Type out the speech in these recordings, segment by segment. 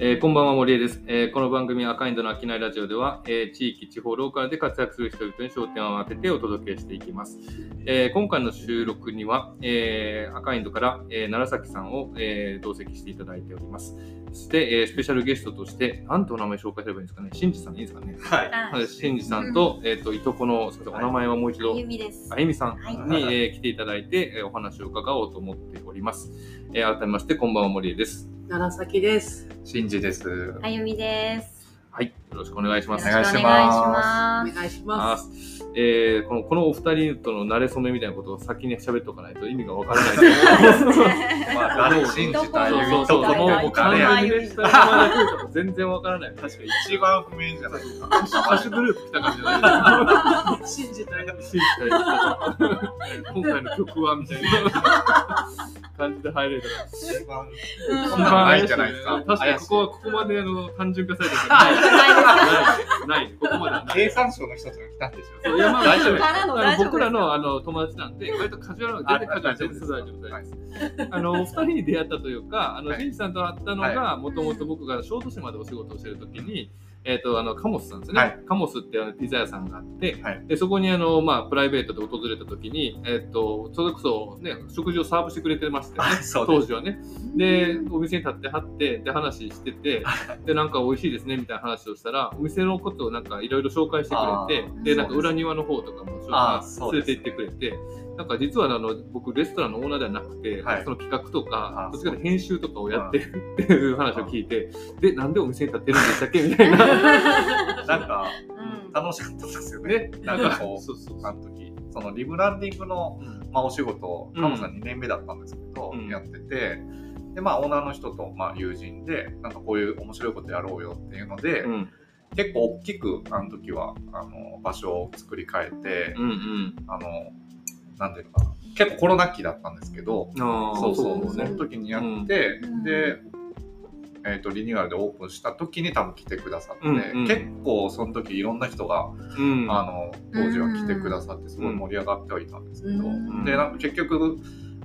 えーこんばんは森江です、えーこの番組赤インドの商いラジオでは、えー地域地方ローカルで活躍する人々に焦点を当ててお届けしていきます、えー今回の収録には、えー赤インドから、えー楢崎さんを、えー同席していただいておりますそして、えースペシャルゲストとして何とお名前紹介すればいいんですかね？新次さんでいいですかね？はい。あはい新次さんと,、えー、といとこのすみませんお名前はもう一度、あゆみです。あゆみさんはいに、えー来ていただいて、えーお話を伺おうと思っております。えー改めまして、こんばんは、森江です。楢崎です。シンジです。あゆみです。はい、よろしくお願いします。お願いしますよろくお願いします。お願いしあます。えーこのこのお二人との馴れ初めみたいなことを先に喋っておかないと意味がわからないと思います。まあ、誰信じたそうそうそう、とこのもう完誰全に全然わからない。確かに。一番不明じゃないですか。ハッシュグループ来た感じじゃない信じたよ。信じたい今回の曲はみたいな感じで入れる一番うんそんないんじゃないですか。確かにここはここまであの単純化されてるないここまではない。経産省の人たちが来たんでしょ。いやまあ大丈夫あの僕らのあの友達なんで割とカジュアルな全然カジュアル全然大丈夫大丈夫あのお二人に出会ったというかあのはい。さんと会ったのがもともと僕が小豆島でお仕事をしてる時にえっ、とあのカモスさんですね、はい。カモスってあのピザ屋さんがあって、はい。でそこにあの、まあ、プライベートで訪れた時に、えっとそれこそ、ね、食事をサーブしてくれてましたよね。当時はね。で、お店に立ってはって、で、話してて、で、なんか美味しいですね、みたいな話をしたら、お店のことをなんかいろいろ紹介してくれあて、ー。で、なんか裏庭の方とかも紹介連れて行ってくれて、なんか実はあの、僕、レストランのオーナーではなくて、はい。その企画とかどっちかというと編集とかをやってるっていう話を聞いて、で、なんでお店に立ってるんでしたっけ？みたいな。なんか、うん。楽しかったですよね。ね、なんかこ そうそうう、あの時、そのリブランディングの、うん。まあ、お仕事カモさん2年目だったんですけど、うん。やってて、で、まあ、オーナーの人と、まあ、友人で、なんかこういう面白いことやろうよっていうので、うん、結構大きく、あの時は、あの、場所を作り変えて、うん、うん。あの、なんていうのかな、結構コロナ期だったんですけど、そうそう、ね。その時にやって、うん。で、えっとリニューアルでオープンした時に多分来てくださって、うんうん。結構その時いろんな人が、うん。あの当時は来てくださってすごい盛り上がってはいたんですけど、うん。でなんか結局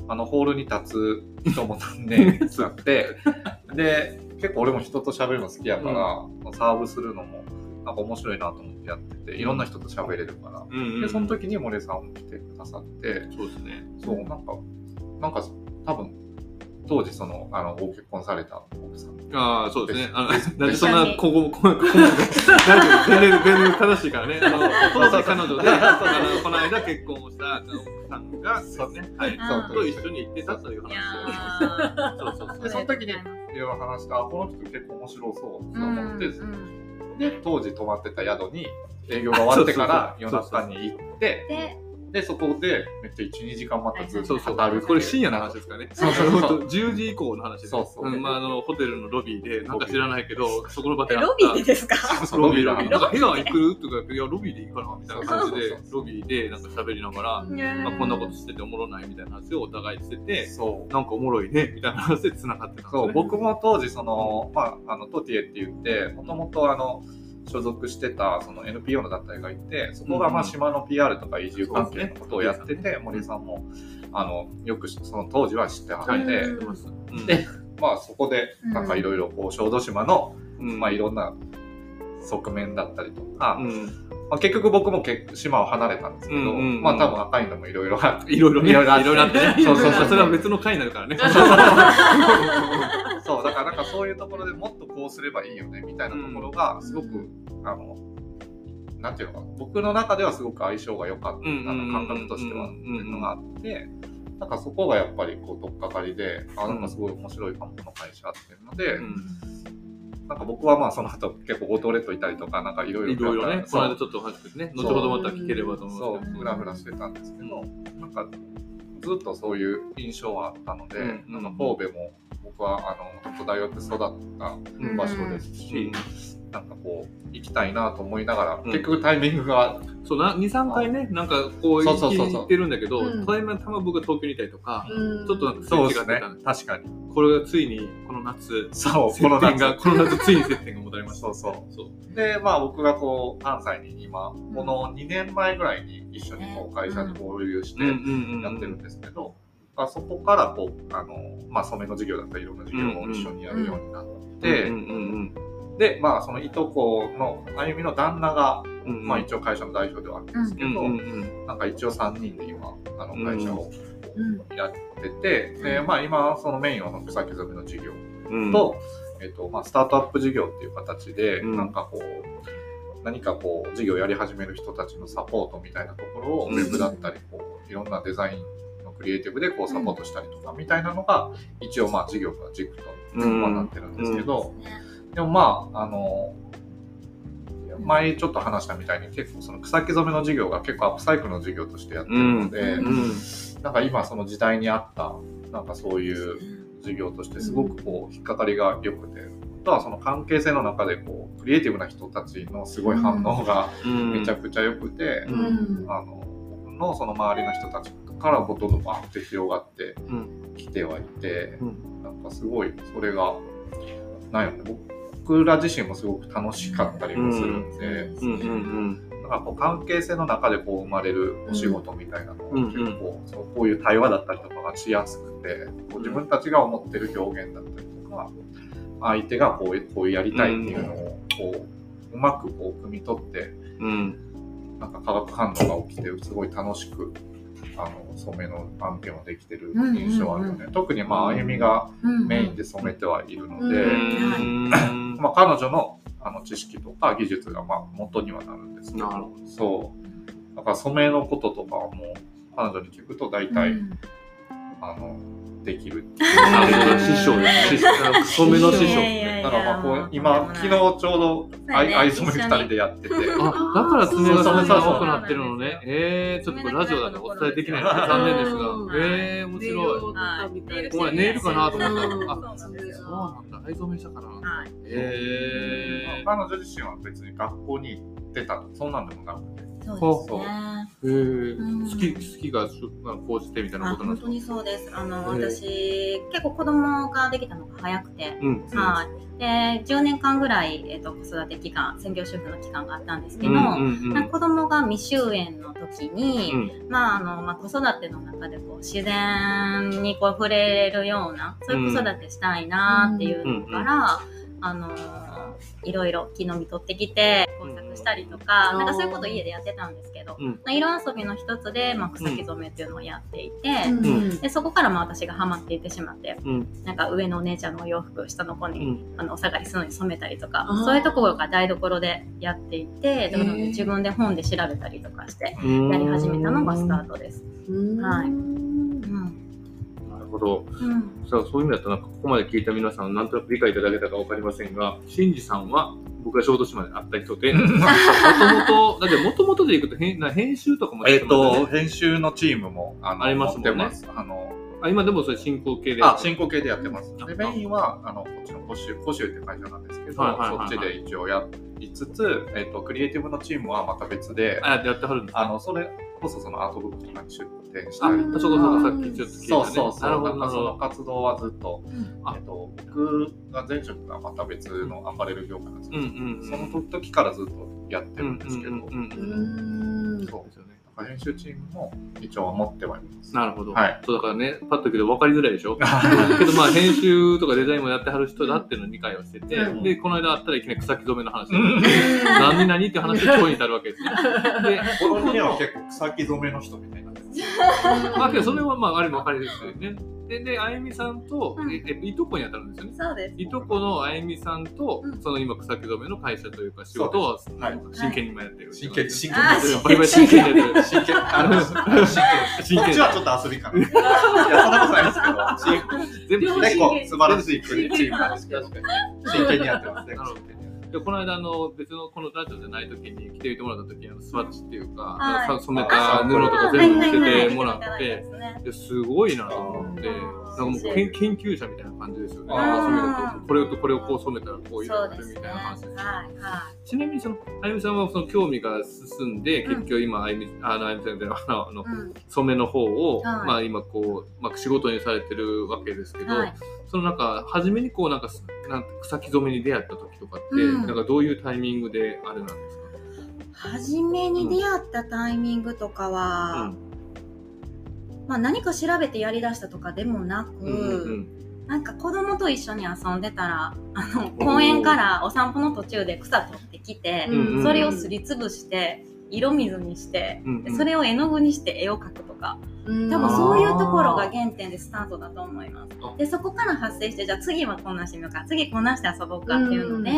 あのホールに立つ人も何年 座ってで結構俺も人と喋るの好きやから、サーブするのもなんか面白いなと思ってやってていろんな人と喋れるから、うんうん、でその時に森さんも来てくださってそうですね。そうなんかなんか多分当時そのあのご結婚された奥さんああ、そうですね。あのなんでそんな、ここ、ここ、全然、全然正しいからね。あの、当時彼女で、あの、この間結婚をした奥さんが、そうですね。はい。そうと一緒に行ってたという話を。そうそうそう。でその時にいろいろ話してあこの人結構面白そうと思って、で当時泊まってた宿に営業が終わってから夜中に行ってで、でそこでめっちゃ12時間またずっとそうそう。これ深夜の話ですからね。そうそうそう。本当10時以降の話です。そうそう。うんまあ、あの、ホテルのロビーで、なんか知らないけど、そこの場でえロビーでですか？ロビー、ロビー。ロビーなんか部屋行くとか言って、いや、ロビーでいいかなみたいな感じでロビーでなんか喋りながら、まあ、こんなことしてておもろないみたいな話をお互いしてて、そう。なんかおもろいねみたいな話で繋がってた。そう。僕も当時その、まあ、あのトティエって言ってもともとあの所属してたその NPO の団体がいてそこがまあうん。島の PR とか移住関係のことをやってて森さんもあのよくその当時は知ってはって、でまあそこでなんかいろいろこう小豆島の、うん。まあいろんな側面だったりとか、うん。まあ、結局僕もけ島を離れたんですけど、うんうんうん。まあ多分赤いのもいろいろあって。いろいろね、いいろいろあって ろいろあってね。そうそうそう。それは別の回になるからね。そうだからなんかそういうところでもっとこうすればいいよねみたいなところがすごく、あのなんていうのかな僕の中ではすごく相性が良かった、うんあの感覚としてはっていうのがあって、なんかそこがやっぱりこう取っかかりであなんかすごい面白いかもこの会社っていうので、うん。なんか僕はまあその後結構五島列島いたりとかなんかいろいろいろいろね、こそう。の間ちょっとお話ししてね、後ほどまた聞ければと思そうんですけど。うフラフラしてたんですけど、なんかずっとそういう印象はあったので、うん。なんか神戸も僕はあの本当大学で育ったうん場所ですし、うんなんかこう行きたいなと思いながら、うん。結局タイミングがそうな、2、3回ね、なんかこう、そ行ってるんだけど、うん。たまたま僕が東京にいたりとか、うん。ちょっとなんかそうですね。確かに。これがついにこの夏、そう接点が、夏。この夏ついに接点が戻りました。そうそう。そう。でまあ僕がこう関西に今この2年前ぐらいに一緒にこう会社に合流してうんうんうんうん。やってるんですけど、あそこからこうあの、まあ、染めの授業だったりいろんな授業を一緒にやるようになって、でまあそのいとこのあゆみの旦那が、まあ、一応会社の代表ではあるんですけど、なんか一応3人で今あの会社をうん。やってて、でまあ、今そのメインは草木染めの授業うん。と,、えっとまあ、スタートアップ事業っていう形で、うん。なんかこう何かこう事業をやり始める人たちのサポートみたいなところを、うんウェブだったりこういろんなデザインのクリエイティブでこうサポートしたりとかみたいなのが一応まあ事業が軸と、なってるんですけど、でもまああの前ちょっと話したみたいに結構その草木染めの授業が結構アップサイクルの授業としてやってるので、なんか今その時代に合ったなんかそういう授業としてすごくこう引っかかりが良くて、あとはその関係性の中でこうクリエイティブな人たちのすごい反応がうん。めちゃくちゃ良くて、うん。あの僕のその周りの人たちからもどんどんバーって広がってうん。きてはいて、うん。なんかすごいそれがなんやろね僕ら自身もすごく楽しかったりもするんで、なんかこう関係性の中でこう生まれるお仕事みたいなのがうん結構、そうこういう対話だったりとかがしやすくてこう自分たちが思ってる表現だったりとか相手がこうこうやりたいっていうのをこううまくこう汲み取ってうん。なんか化学反応が起きてすごい楽しくあの染めの案件はできてる印象はあるよね、特にまああゆみがメインで染めてはいるので、うんまあ、彼女のあの知識とか技術がまあ元にはなるんですけど。なるほそう。だから染めのこととかはもう彼女に聞くと大体、あのできるっていう。なるほど師匠ですねあの染めの師匠だからまあこう今昨日ちょうど藍染め2人でやってて。あ、だから爪がそんなにそうそうそう多くなってるのね。えー、ちょっとこれラジオだとお伝えできない。ので残念ですが。うん。えー、面白い。はい。お前ネイルかなと思った。うん。あそうなんですそうよなんだ。藍染めしたから。なえ彼女自身は別に学校に行ってた。とそんなんでもなくてそうですね。好き、好きが高じてみたいなあことなんですか？本当にそうです。あの、ええ。私結構子供ができたのが早くて、うん。はい。で10年間ぐらい、えっと子育て期間専業主婦の期間があったんですけど、子供が未就園の時に、うん。まああのまあ、子育ての中でこう自然にこう触れるようなそういう子育てしたいなっていうのから、あのいろいろ木の実取ってきて工作したりとか、うんなんかそういうこと家でやってたんですけど、うん。まあ、色遊びの一つで、まあ、草木染めっていうのをやっていて、ん。でそこからまあ私がハマっていってしまってうん。なんか上のお姉ちゃんのお洋服下の子に、うん。あのお下がりするのに染めたりとかそういうところが台所でやっていて自分で本で調べたりとかしてうん。やり始めたのがスタートです。はいど。うん。さあそういう意味だとなんかここまで聞いた皆さんなんとなく理解いただけたかわかりませんが、シンジさんは僕が小豆島で会った人で、もともと、だってもともとでいくと編な編集とかもえっ、と編集のチームもあのありますもんね。あのあ今でもそれ進行形で。あ進行形でやってます。あでメインはあのこっちのコシュコシュって会社なんですけど、はいはいはいはい。そっちで一応やりつつ、えっとクリエイティブのチームはまた別であ、やってはるんですか？あのそれこそそのアートブックとかに出展したあり、そこそこさっきちょっと聞いたね。そうそうそうなるほど、なんかそのなるほど。活動はずっと、あえっと、僕が前職がまた別のアパレル業界なんですけど、うんうんうん。その時からずっとやってるんですけど、うんうんうんうんうんそうですよね。か編集チームも一応は持ってはいます。なるほど。はいそうだからね、パッと聞くと分かりづらいでしょ？けどまあ編集とかデザインもやってはる人だっていうのを理解をしてて、うんで、この間会ったらいきなり草木染めの話で、うん何々って話で今日に至るわけですね。で、この家は結構草木染めの人みたいにな。まあけどそれはまああれも分かりですよね。で、で、あゆみさんと、うん。ええいとこに当たるんですよね。そうです。いとこのあゆみさんと、うん。その今草木染めの会社というか仕事をはい。真剣に今やってる。真剣に。真剣にあやってる。ーバリバリ真剣。にやってる。真剣。あの真剣。真剣。こっちはちょっと遊びかな。いや、そんなことないですけど、全部真剣。結構素晴らしいチームなんですけど、確かに。真剣。にやってますね。でこの間あの別のこのラジオじゃない時に来ていてもらった時にあのスワッチっていうか、はいさ染めた布とか全部見せてもらって、すごいなと思ってうんなんかもう研研究者みたいな感じですよね。あー染めるとこれとこれをこう染めたらこういうのがるみそうですねたいな話です。はいはいちなみにそのあゆみさんはその興味が進んで、うん結局今あゆみあのあゆみさんじゃないあのあのうん染めの方を、はいまあ今こう、まあ、仕事にされてるわけですけど、はいそのなんか初めにこうなんかすなん草木染めに出会った時とかって、うん。なんかどういうタイミングであれなんですか、初めに出会ったタイミングとかは、まあ、何か調べてやりだしたとかでもなく、うんなんか子供と一緒に遊んでたらあの公園からお散歩の途中で草取ってきて、うんそれをすりつぶして色水にして、それを絵の具にして絵を描くとか。うん多分そういうところが原点でスタートだと思います。あ。でそこから発生してじゃあ次はこんなしてみようか。次こんなして遊ぼうかっていうので、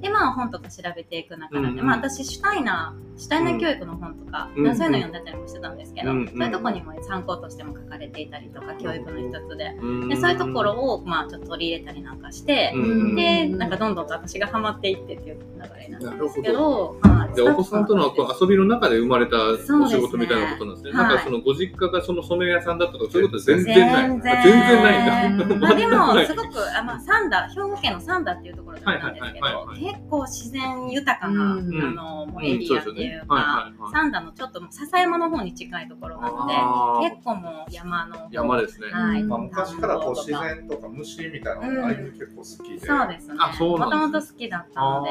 でまあ本とか調べていく中で、まあ私シュタイナーシュタイナー教育の本とか、そういうの読んでたりもしてたんですけど、そういうとこにも参考としても書かれていたりとか教育の一つで。うんでそういうところを、まあ、ちょっと取り入れたりなんかして、うんでなんかどんどんと私がハマっていってっていう流れになるんですけどはいでお子さんとのこう遊びの中で生まれたお仕事みたいなことなんですね。はい。なんかそのご実家がその染め屋さんだったとかそういうことは全然ない。全然。あ全然ないんだ。まあ ではい。もすごくあ、まあ、三田兵庫県の三田っていうところだったんですけど、結構自然豊かな、うんあのもうエリアっていうか、うんそうですよね。はいはいはい。三田のちょっと笹山の方に近いところなので結構もう山の山ですね。はい、うんまあ、昔からこう自然とか虫みたいなのがああいうの結構好きで、そうですね。あそうもともと好きだったの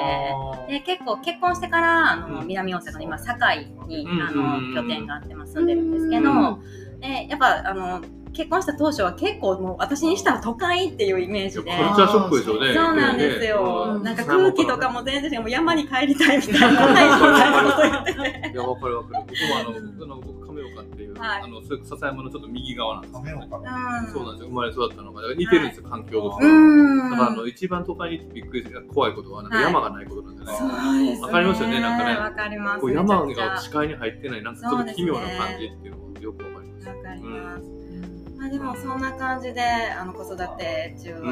でで結構結婚してからあの、うん。南大阪の今堺に、うんあうんの拠点があってまあ住んでるんですけど、でやっぱあの結婚した当初は結構もう私にしたら都会っていうイメージで。カルチャーショックでしょうね。そうなんですよ、うん。なんか空気とかも全然もう山に帰りたいみたいないや、わかるわかる。僕もあの、僕の僕亀岡っていう、はい。あの、それ笹山のちょっと右側なんですよ。亀岡のうん。そうなんですよ。生まれ育ったのが。似てるんですよ、環境としてうは。んだからあの、一番都会にびっくりする怖いことは、なんかはい。山がないことなんじゃないですね。わかりますよねなんかね。わかります。こう山が視界に入ってない、なんかちょっと奇妙な感じっていうのがよくわかります。まあでもそんな感じであの子育て中は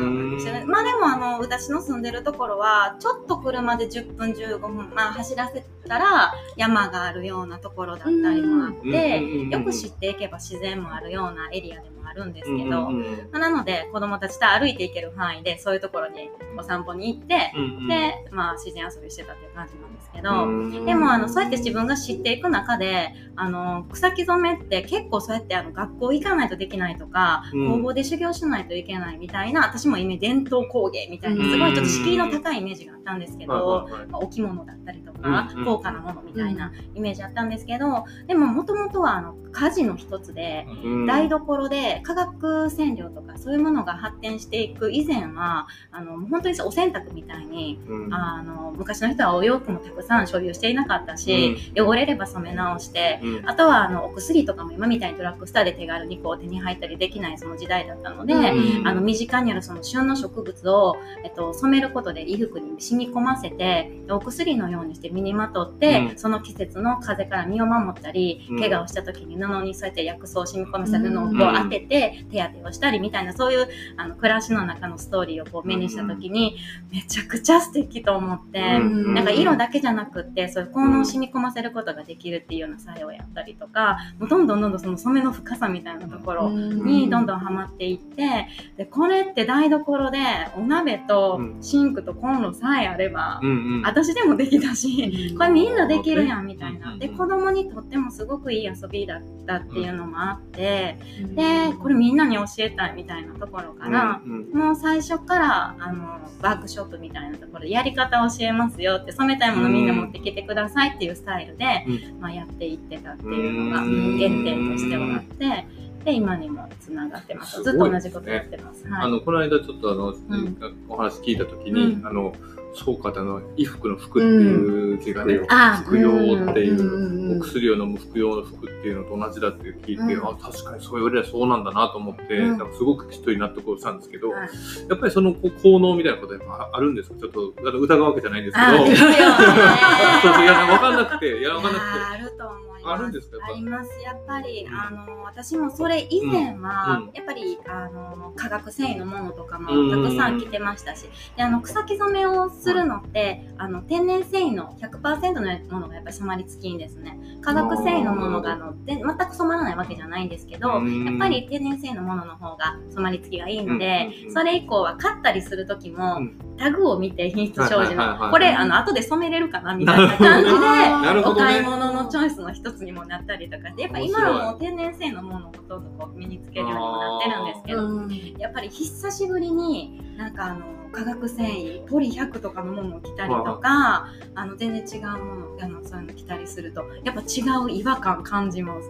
まあでもあの私の住んでるところはちょっと車で10分15分まあ走らせたら山があるようなところだったりもあっうん。てよく知っていけば自然もあるようなエリアでもあるんですけど、うんうんまあなので子供たちと歩いていける範囲でそういうところにお散歩に行って、うんうんでまあ自然遊びしてたっていう感じなんですけど。うんでもあのそうやって自分が知っていく中であの草木染めって結構そうやってあの学校行かないとできないとか、うん。工房で修行しないといけないみたいな私もイメージ伝統工芸みたいなうんすごいちょっと敷居の高いイメージがあったんですけど、はいはいはい。まあ置物だったりとか、うんうん高価なものみたいなイメージあったんですけどでももともとはあの家事の一つで。うん。台所で化学染料とかそういうものが発展していく以前はあの本当にお洗濯みたいにうん。あの昔の人はお洋服もたくさん所有していなかったし、汚れれば染め直してうん。あとはあのお薬とかも今みたいにドラッグストアで手軽にこう手に入ったりできないその時代だったので、うん。あの身近にあるその旬の植物を、えっと、染めることで衣服に染み込ませてでお薬のようにして身にまとって、うん。その季節の風から身を守ったり、うん。怪我をした時に布にそうやって薬草を染み込ませた布をこううん。当てて手当てをしたりみたいなそういうあの暮らしの中のストーリーをこう目にした時に、めちゃくちゃ素敵と思って。うんなんか色だけじゃなくってそういう効能を染み込ませることができるっていうような作用やったりとかもうどんどんどんどんその染めの深さみたいなところにどんどんハマっていってでこれって台所でお鍋とシンクとコンロさえあれば、私でもできたしこれみんなできるやんみたいな。うんで子供にとってもすごくいい遊びだったっていうのもあってでこれみんなに教えたいみたいなところから。うんもう最初からあのワークショップみたいなところでやり方を教えますよって染めたいものみんな持ってきてくださいっていうスタイルで、うまあ、やっていってたっていうのがうん原点としてはあってで今にもつながってます。すずっと同じことやってます。はい。あのこの間ちょっとあの、ん。お話聞いたときに、うん。あのそうかあの衣服の服っていう字がね、うんあ服用っていう、うんお薬を飲む服用の服っていうのと同じだって聞いて、うん。あ確かにそう言われりゃそうなんだなと思って、うん。なんかすごくきっとに納得をしたんですけど、はい。やっぱりその効能みたいなことはやっぱあるんですか？ちょっと疑うわけじゃないんですけど。あですよね。そうそういや分かんなくていや分かんなくて。あると思います。あるんですあります。やっぱり、うん。あの私もそれ以前は、うん。やっぱりあの化学繊維のものとかもうんたくさん着てましたし、であの草木染めをするのって、あの天然繊維の100%のものがやっぱり染まりつきんですね。化学繊維のものがあので全く染まらないわけじゃないんですけど、うん。やっぱり天然繊維のものの方が染まりつきがいいので、うんうんうんそれ以降は買ったりする時も、うん。タグを見て品質表示のこれあの後で染めれるかなみたいな感じで。お買い物のチョイスの一つにもなったりとかしてやっぱ今はもう天然繊維のものをほとんどこう身につけるようにもなってるんですけど、やっぱり久しぶりになんかあの化学繊維ポリ100とかのものを着たりとか、あの全然違うものあのそういうの着たりするとやっぱ違う違和感感じます。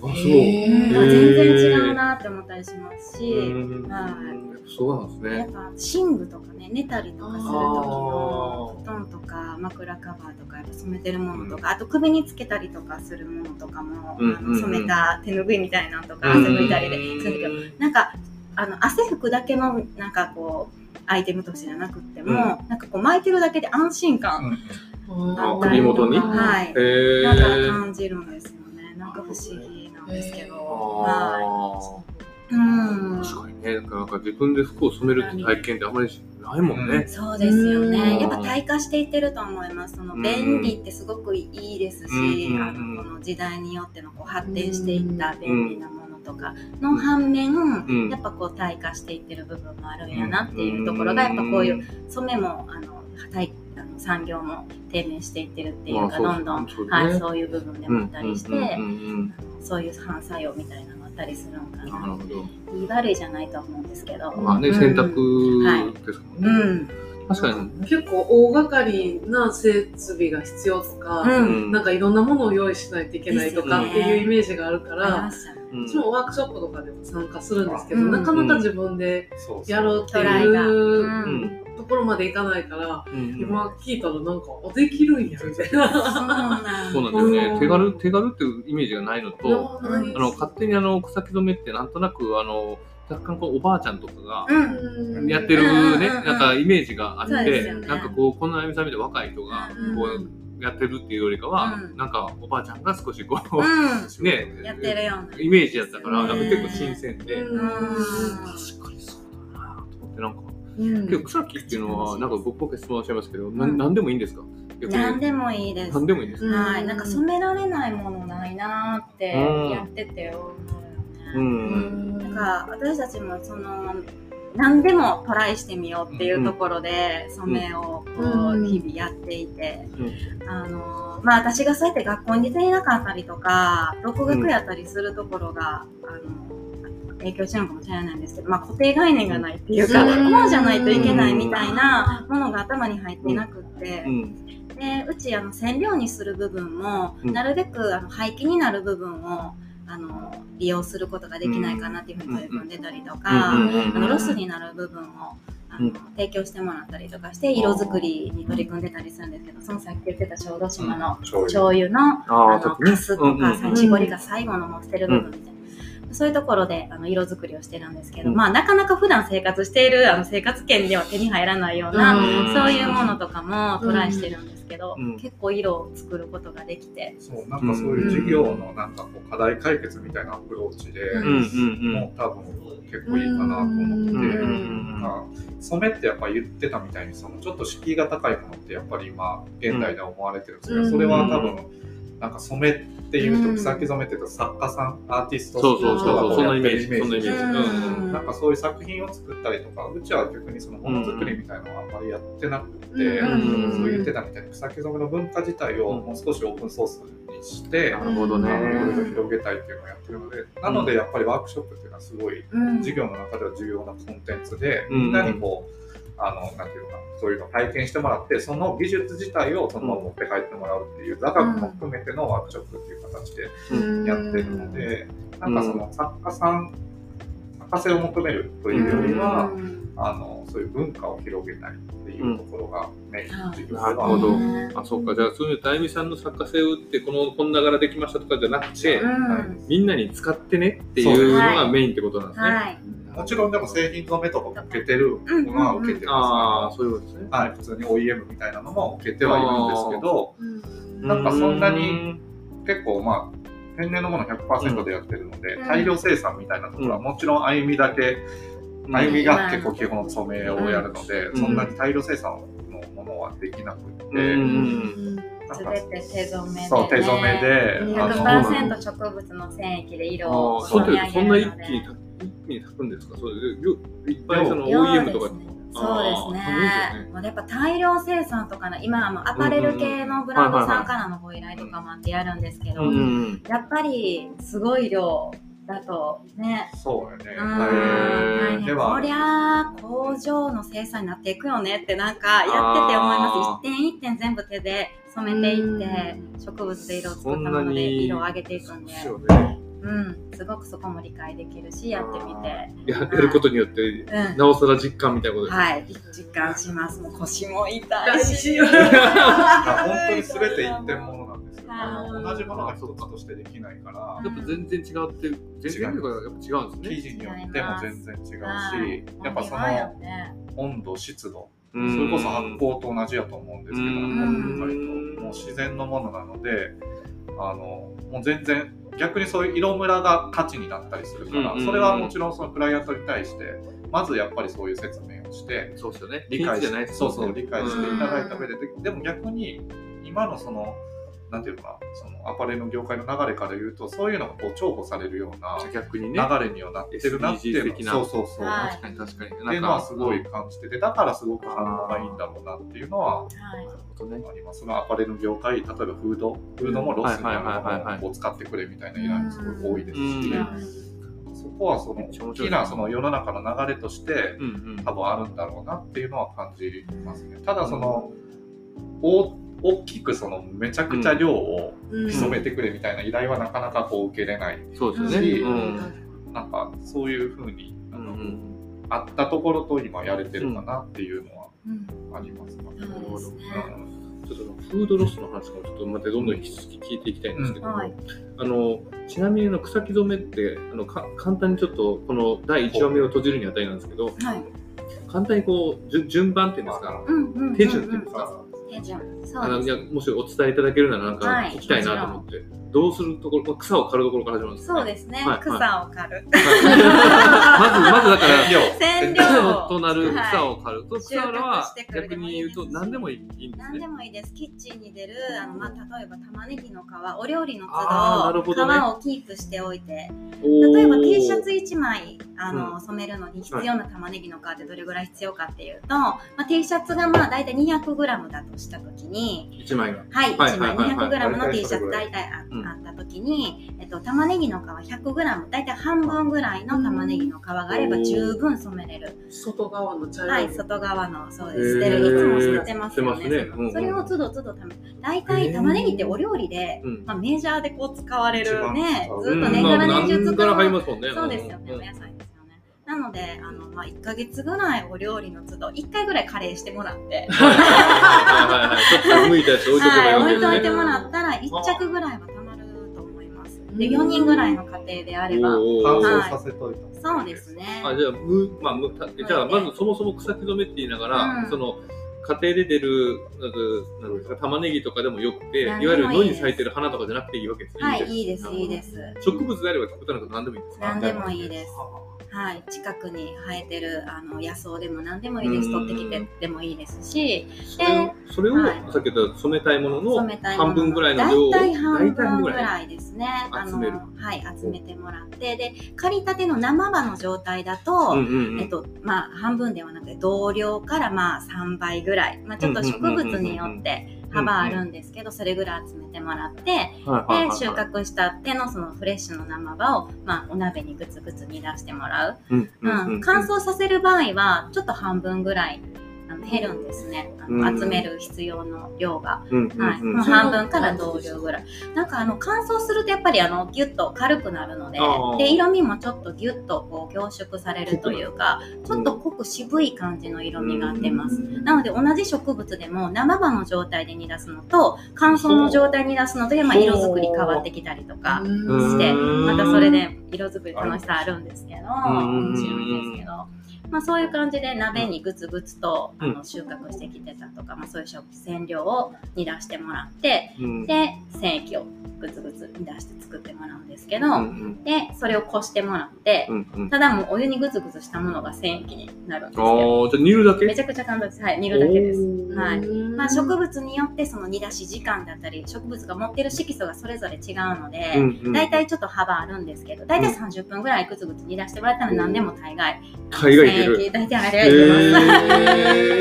そう。全然違うなって思ったりしますし、うん。はい。そうなんですね。やっぱ寝具とかね寝たりとかする時の布団とか枕カバーとかやっぱ染めてるものとか、あと首につけたりとかするものとかも、うんあの染めた手ぬぐいみたいなのとかうん汗拭いたりでするんだけど、なんかあの汗拭くだけのなんかこうアイテムとしてじゃなくっても、うん。なんかこう巻いてるだけで安心感あだったりとか首元に？はい。へー。なんか感じるんですよね。なんか不思議なんですけど、はあい、うん。ー確かにね、なんかなんか自分で服を染めるって体験ってあまりないもんね。そうですようん。ね。やっぱ退化していってると思います。そのうん。便利ってすごくいいですし、うんあのこの時代によってのこう発展していった便利なものとかの反面、んやっぱこう退化していってる部分もあるんやなっていうところが、やっぱこういう染めもあの退あの産業も低迷していってるっていうか、どんどん、そうねはい、そういう部分でもあったりして、うんうんうんそういう反作用みたいなのあったりするのかうんなるな。ほど。言い悪いじゃないとは思うんですけど。まあね、うん選択ですもんね。うん。確かに。結構大掛かりな設備が必要とか、うんなんかいろんなものを用意しないといけないとかっていうイメージがあるから、ましたねうんワークショップとかでも参加するんですけど、うん。なかなか自分でやろうって。いうところまでいかないから、うん。今聞いたらなんか、あできるんや、みたいな。そうなんそうなんだよね。手軽、手軽っていうイメージがないのと、うん。あの、勝手にあの、草木染めってなんとなく、あの、若干こうおばあちゃんとかが、うん。やってるね、うん。なんかイメージがあって、なんかこう、このあゆみさんみたいな若い人がうん、こう、やってるっていうよりかは、うんなんかおばあちゃんが少しこう、うねん。やってるような。イメージやったから、ねなんか結構新鮮で、うん確かにそうだなと思って、なんか、うん結構草木っていうのは、なんか僕僕質問しちゃいますけど、なうんなんでもいいんですか？何でもいいです。何でもいいんですか？はい。なんか染められないものないなーってうんやってて思うようね。ん。なんか私たちもその何でもトライしてみようっていうところで染めをこううん日々やっていて、あのまあ私がそうやって学校に出ていなかったりとか独学やったりするところが、あの影響してるのかもしれないんですけど、まあ、固定概念がないっていうか、うん。こうじゃないといけないみたいなものが頭に入っていなくって、うん。でうちあの染料にする部分も、うん。なるべくあの廃棄になる部分をあの利用することができないかなっていうふうに取り組んでたりとか、あのロスになる部分をあの、うん。提供してもらったりとかして色作りに取り組んでたりするんですけどそのさっき言ってた小豆島の醤油のあのカスとかさ絞りが最後のもう捨てる部分みたいな。そういうところであの色作りをしてるんですけど、うん。まあなかなか普段生活しているあの生活圏では手に入らないような、うん。そういうものとかもトライしてるんですけど、うん。結構色を作ることができて、そうなんかそういう事業のなんかこう課題解決みたいなアプローチで、もう多分結構いいかなと思ってて、うんまあ染めってやっぱ言ってたみたいにそのちょっと敷居が高いものってやっぱり今現代では思われてるんですけど、うん。それは多分なんか染めっていううんと草木染めっていうと作家さんアーティストそうそうそうの人がこうやってるイメージ。そんなイメージそんなイメージ。うん。なんかそういう作品を作ったりとかうちは逆にそのものづくりみたいなのはあんまりやってなくて、うん。そう言ってたみたいに草木染めの文化自体をもう少しオープンソースにして、なるほどね。広げたいっていうのをやってるので、なのでやっぱりワークショップっていうのはすごいうん。授業の中では重要なコンテンツで、うん。みんなにこう、あの、なんていうのかな、そういうのを体験してもらって、その技術自体をそのまま持って帰ってもらうっていう、座学も含めてのワークショップっていう形でやってるので、なんかその作家さん、作家性を求めるというよりは、うん。あの、そういう文化を広げたいっていうところがメインの授業なるほど。うん。あ、そうか。じゃあ、そういうあゆみさんの作家性を打って、この、こんな柄できましたとかじゃなくて、うん。みんなに使ってねっていうのがメインってことなんですね。はい。もちろんでも製品染めとかも受けてるものは受けてああ、ますそういうことですね。はい、普通に OEM みたいなのも受けてはいるんですけど、うん。なんかそんなに結構まあ、天然のもの100%でやってるので、うん。大量生産みたいなところはうんもちろん歩みだけ、うん、歩みが結構基本染めをやるので、ん。そんなに大量生産のものはできなくって、うん。なんかすべて手染めで、ね。そう、手染めで、うんあの、100%植物の繊維で色あをあ、そうって染め上そんな一げるので気にた、一気に炊くんですか？そういっぱいその量 OEM とかですねそうですね。あーそうね。もうやっぱ大量生産とかの今はもうアパレル系のブランドさんからのご依頼とかもあってやるんですけど、うん。やっぱりすごい量だとね、そうよね。うん。大大変。こりゃあ工場の生産になっていくよねってなんかやってて思います。一点一点全部手で染めていって植物で色を作ったもので色を上げていくんで。そうですよね。うん、すごくそこも理解できるしやってみて、ややることによってうん、なおさら実感みたいなことですねはい実感します。もう腰も痛いし。本当に全て一点物なんですよ。はい。あの同じものが一つとしてできないから、やっぱ全然違って全然違うからやっぱ違うんですね。生地によっても全然違うし、はいやっぱそのね温度、湿度、そそれこそ発酵と同じやと思うん。ですけど、うん今回ともう自然のものなので、あのもう全然逆にそういう色ムラが価値になったりするから、うんそれはもちろんそのクライアントに対してまずやっぱりそういう説明をしてそうですよね。理解しじゃないですそうそう理解していただいたうん上でででも逆に今のそのなんていうのかなそのアパレルの業界の流れから言うとそういうのがこう重宝されるような逆にね。流れにはなってるなっていう SDGs 的な。のそうそうそう、はい。確かに確かに。っていうのはすごい感じててだからすごく反応がいいんだろうなっていうのははい。なるほどね。あります。そのアパレルの業界例えばフードフードもロスになるものを使ってくれみたいな依頼もすごい多いですし、うん。そこはその大きなその世の中の流れとして多分あるんだろうなっていうのは感じますね。ただその大大きくそのめちゃくちゃ量をうん。潜めてくれみたいな依頼はなかなかこう受けれないそうですよね。しうん。なんかそういうふうにあの、うんうん。あったところと今やれてるかなっていうのはうん。あります。かね。そうんちょっとフードロスの話もちょっとまたどんどん引き続き聞いていきたいんですけども、はい。あのちなみにあの草木染めってあのか簡単にちょっとこの第1話目を閉じるにあたりなんですけどはい。簡単にこう順順番っていうんですか？うんうんうん。手順っていうんですか、手順あのいやもしお伝えいただけるならなんかはい。聞きたいなと思って、どうするところ草を刈るところから始まるんですか、そうですね、はい草を刈る。まずまずだから量染料草 となる草を刈る、その草は逆に言うと何でもいいいいんです何でねもいいです。キッチンに出る、あのまあ、例えば玉ねぎの皮、お料理の都度、どね。皮をキープしておいて、例えば T シャツ1枚あの、うん。染めるのに必要な玉ねぎの皮ってどれぐらい必要かっていうと、まあ、T シャツがまあ大体 200g だとしたときに、一枚がはい、はい1枚。はいはい 200g の T シャツ大大体あ,、ったときに、えっと、玉ねぎの皮 100g、大体半分ぐらいの玉ねぎの皮があれば十分染めれる。外側の茶色。はい、外側の、そうです。捨てる。いつも捨ててますよね。捨てますね。うんうん。それをつどつどため、大体玉ねぎってお料理で、うん。まあ、メジャーでこう使われるねずっとうん年がら年中使う。そうですよね、んお野菜。なので、あの、まあ、1ヶ月ぐらいお料理の都度、1回ぐらいカレーしてもらって、はいはいはいはい。ちょっと剥いたやつ置いとけばはいい、いわけですね。置いといてもらったら、1着ぐらいはたまると思います。で、4人ぐらいの家庭であれば、乾はい。燥させといたそうですね。あじゃあむまあむたじゃあまずそもそも草木染めって言いながら、うん。その家庭で出るなんかなんですか玉ねぎとかでもよくていわゆる野に咲いてる花とかじゃなくていいわけですね。はい、いいです、いいです。植物であれば極端なこと何でもいいんですか？何でもいいです。はい、近くに生えてるあの野草でも何でもいいです。うん。取ってきてでもいいですし、それをそれを、はい。さっき言った染めたいものの半分ぐらいの量を大体半分ぐぐらいですね。あの集めるはい、集めてもらって、で、刈りたての生葉の状態だと、うんうんうん。えっと、まあ、半分ではなくて、同量からまあ3倍ぐらい。まあ、ちょっと植物によって幅あるんですけど、それぐらい集めてもらって、はいはいはいで、収穫したてのそのフレッシュの生葉を、まあ、お鍋にグツグツ煮出してもらう。うんうんうん。うん乾燥させる場合はちょっと半分ぐらいあの減るんですね。あの、うん。集める必要の量が、うんうんうん。はい。もう半分から同量ぐらい。なんかあの乾燥するとやっぱりあのギュッと軽くなるのでで色味もちょっとギュッとこう凝縮されるというかちょっと濃く渋い感じの色味が出ます、なので同じ植物でも生葉の状態で煮出すのと乾燥の状態に出すので、まあ、色作り変わってきたりとかう。んしてうん。またそれで色作り楽しさあるんですけどうん。面白いですけど、まあ、そういう感じで鍋にグツグツとあうの収穫してきてたとか、まあ、そういう食染料を煮出してもらってうん。で染液をグツグツ煮出して作ってもらうんですけど、でそれをこしてもらって、ただもうお湯にグツグツしたものが染液になるんですあけどーじゃあ煮るだけ？めちゃくちゃ簡単です。はい煮るだけです。はい。まあ、植物物によってその煮出し時間だったり植物が持ってる色素がそれぞれ違うので、大体ちょっと幅あるんですけど大体30分ぐらいグツグツ煮出してもらったら何でも大概大概いける。染液大体あれはいけます、へ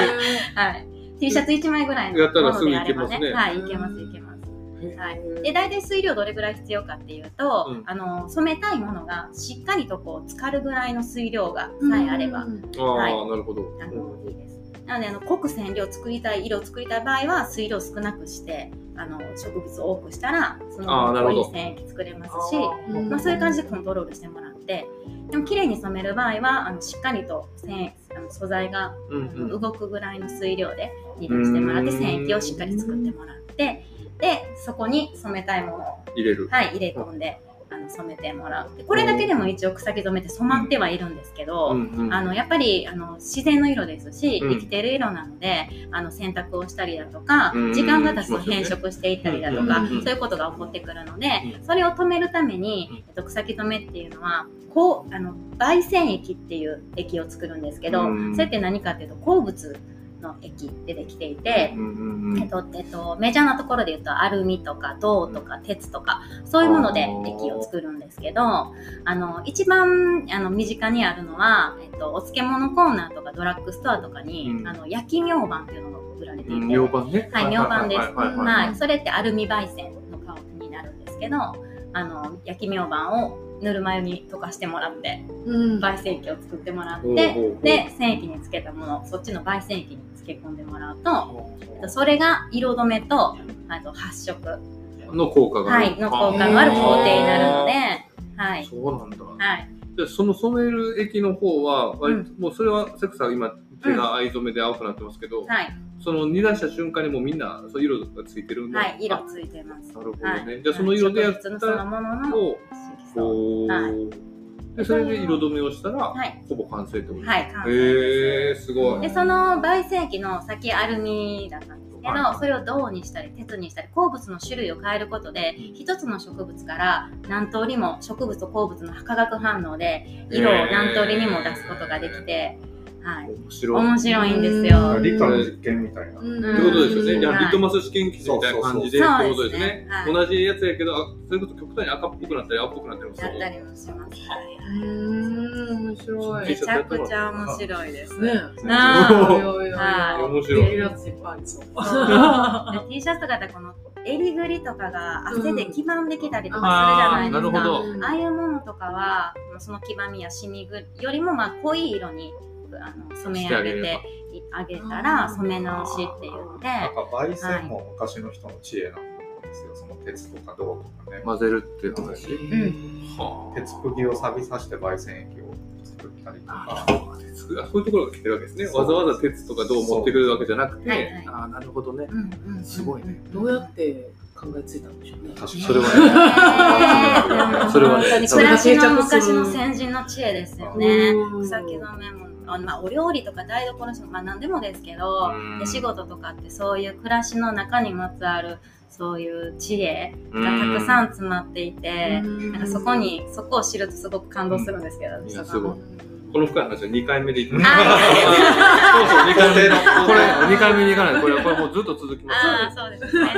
はい。T シャツ1枚ぐらいのものであればすぐいけますね。はいいけますいけます。はい、で大体水量どれぐらい必要かっていうと、うん。あの染めたいものがしっかりとこう浸かるぐらいの水量がさえあれば、ああ、はい。なるほど。あのいいですなのであの濃く染料を作りたい色を作りたい場合は水量を少なくしてあの植物を多くしたらその濃い染液作れますしうんまあ、そういう感じでコントロールしてもらってでも綺麗に染める場合はあのしっかりと染あの素材がうんうん。動くぐらいの水量で煮出してもらってうん。染液をしっかり作ってもらってでそこに染めたいものを、入れる。はい、入れ込んであの染めてもらうでこれだけでも一応草木染めって染まってはいるんですけど、うんうんあのやっぱりあの自然の色ですし、うん。生きてる色なのであの洗濯をしたりだとか、うん。時間が経つと変色していったりだとか、うんそういうことが起こってくるので、うそれを止めるために、えっと、草木染めっていうのはこうあの媒染液っていう液を作るんですけど、うん。それって何かっていうと鉱物の液でできていて、えっとえっと、メジャーなところで言うとアルミとか銅とか鉄とかそういうもので液を作るんですけどあの一番あの身近にあるのは、えっと、お漬物コーナーとかドラッグストアとかに、うん。あの焼き明板っていうのが売られていて、うん明板ね。はい明板です。はいはいはい。はい、それってアルミ媒染の香りになるんですけどあの焼き明板をぬるま湯に溶かしてもらってうん。焙煎液を作ってもらってで染液につけたものをそっちの焙煎液につけ込んでもらうとえっとそれが色止めとあと発色、の効果がある。はい、の効果のある工程になるので、はい、そうなんだ。はい、でその染める液の方は割と、もうそれはセクサー今手が藍染めで青くなってますけど、はい、その煮出した瞬間にもうみんなそう色がついてるんで、はい、色あついてます。なるほどね。はい。じゃあその色でやったのそのもののを色素。こう、はいでそれで色止めをしたら、はい、ほぼ完成ってことはい、完成です。へえすごい。でその焙煎液の先アルミだったんですけど、はい。それを銅にしたり鉄にしたり鉱物の種類を変えることで一つの植物から何通りも植物と鉱物の化学反応で色を何通りにも出すことができて、はい、面白い。面白いんですよ。うん理科の実験みたいな。うんってことですよね。リトマス試験基準みたいな感じでってそうそうそうことですね。そうですね同じやつやけど、あそれこそ極端に赤っぽくなったり青っぽくなったりもする。やったりもします。うーん面白いめちゃくちゃ面白いです。ねあおいおいおいおいはい面白いやるやついっぱいありそう T シャツとかでこの襟ぐりとかが汗で黄ばんできたりとかするじゃないですか。あーなるほどああいうものとかはその黄ばみやシミぐよりもまあ濃い色にあの染め上げてあげたら染め直しっていうので、なんか焙煎も昔の人の知恵なんですよ。その鉄とか銅とかね。混ぜるっていう話。んは鉄釘を錆びさして焙煎液を作ったりとあ。か。そういうところが来てるわけですね。わざわざ鉄とか銅を持ってくるわけじゃなくて、はいはいああ、なるほどね。うんうんすごいね。どうやって考えついたんでしょうね確かにそれはねねそれはね本当に暮らしの昔の先人の知恵ですよねうん。草木染めも、あまあ、お料理とか台所の仕事、まあ、何でもですけど、うん。で仕事とかってそういう暮らしの中にまつわるそういう知恵がたくさん詰まっていて、なんかそこにそこを知るとすごく感動するんですけど、ん私とかすごい。も。この深い話は2回目でいきます。あそうそう、2回目のこれ、2回目に行かない。これ、これもうずっと続きます。ああ、そうですね。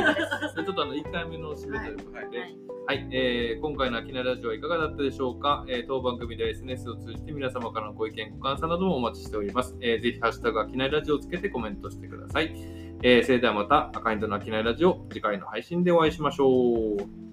ちょっとあの1回目の締めということで、ははいい、えー今回の秋菜ラジオはいかがだったでしょうか、えー当番組では SNS を通じて皆様からのご意見、ご感想などもお待ちしております。えーぜひ、ハッシュタグ秋菜ラジオをつけてコメントしてください。えーそれではまた、赤いとの秋菜ラジオ、次回の配信でお会いしましょう。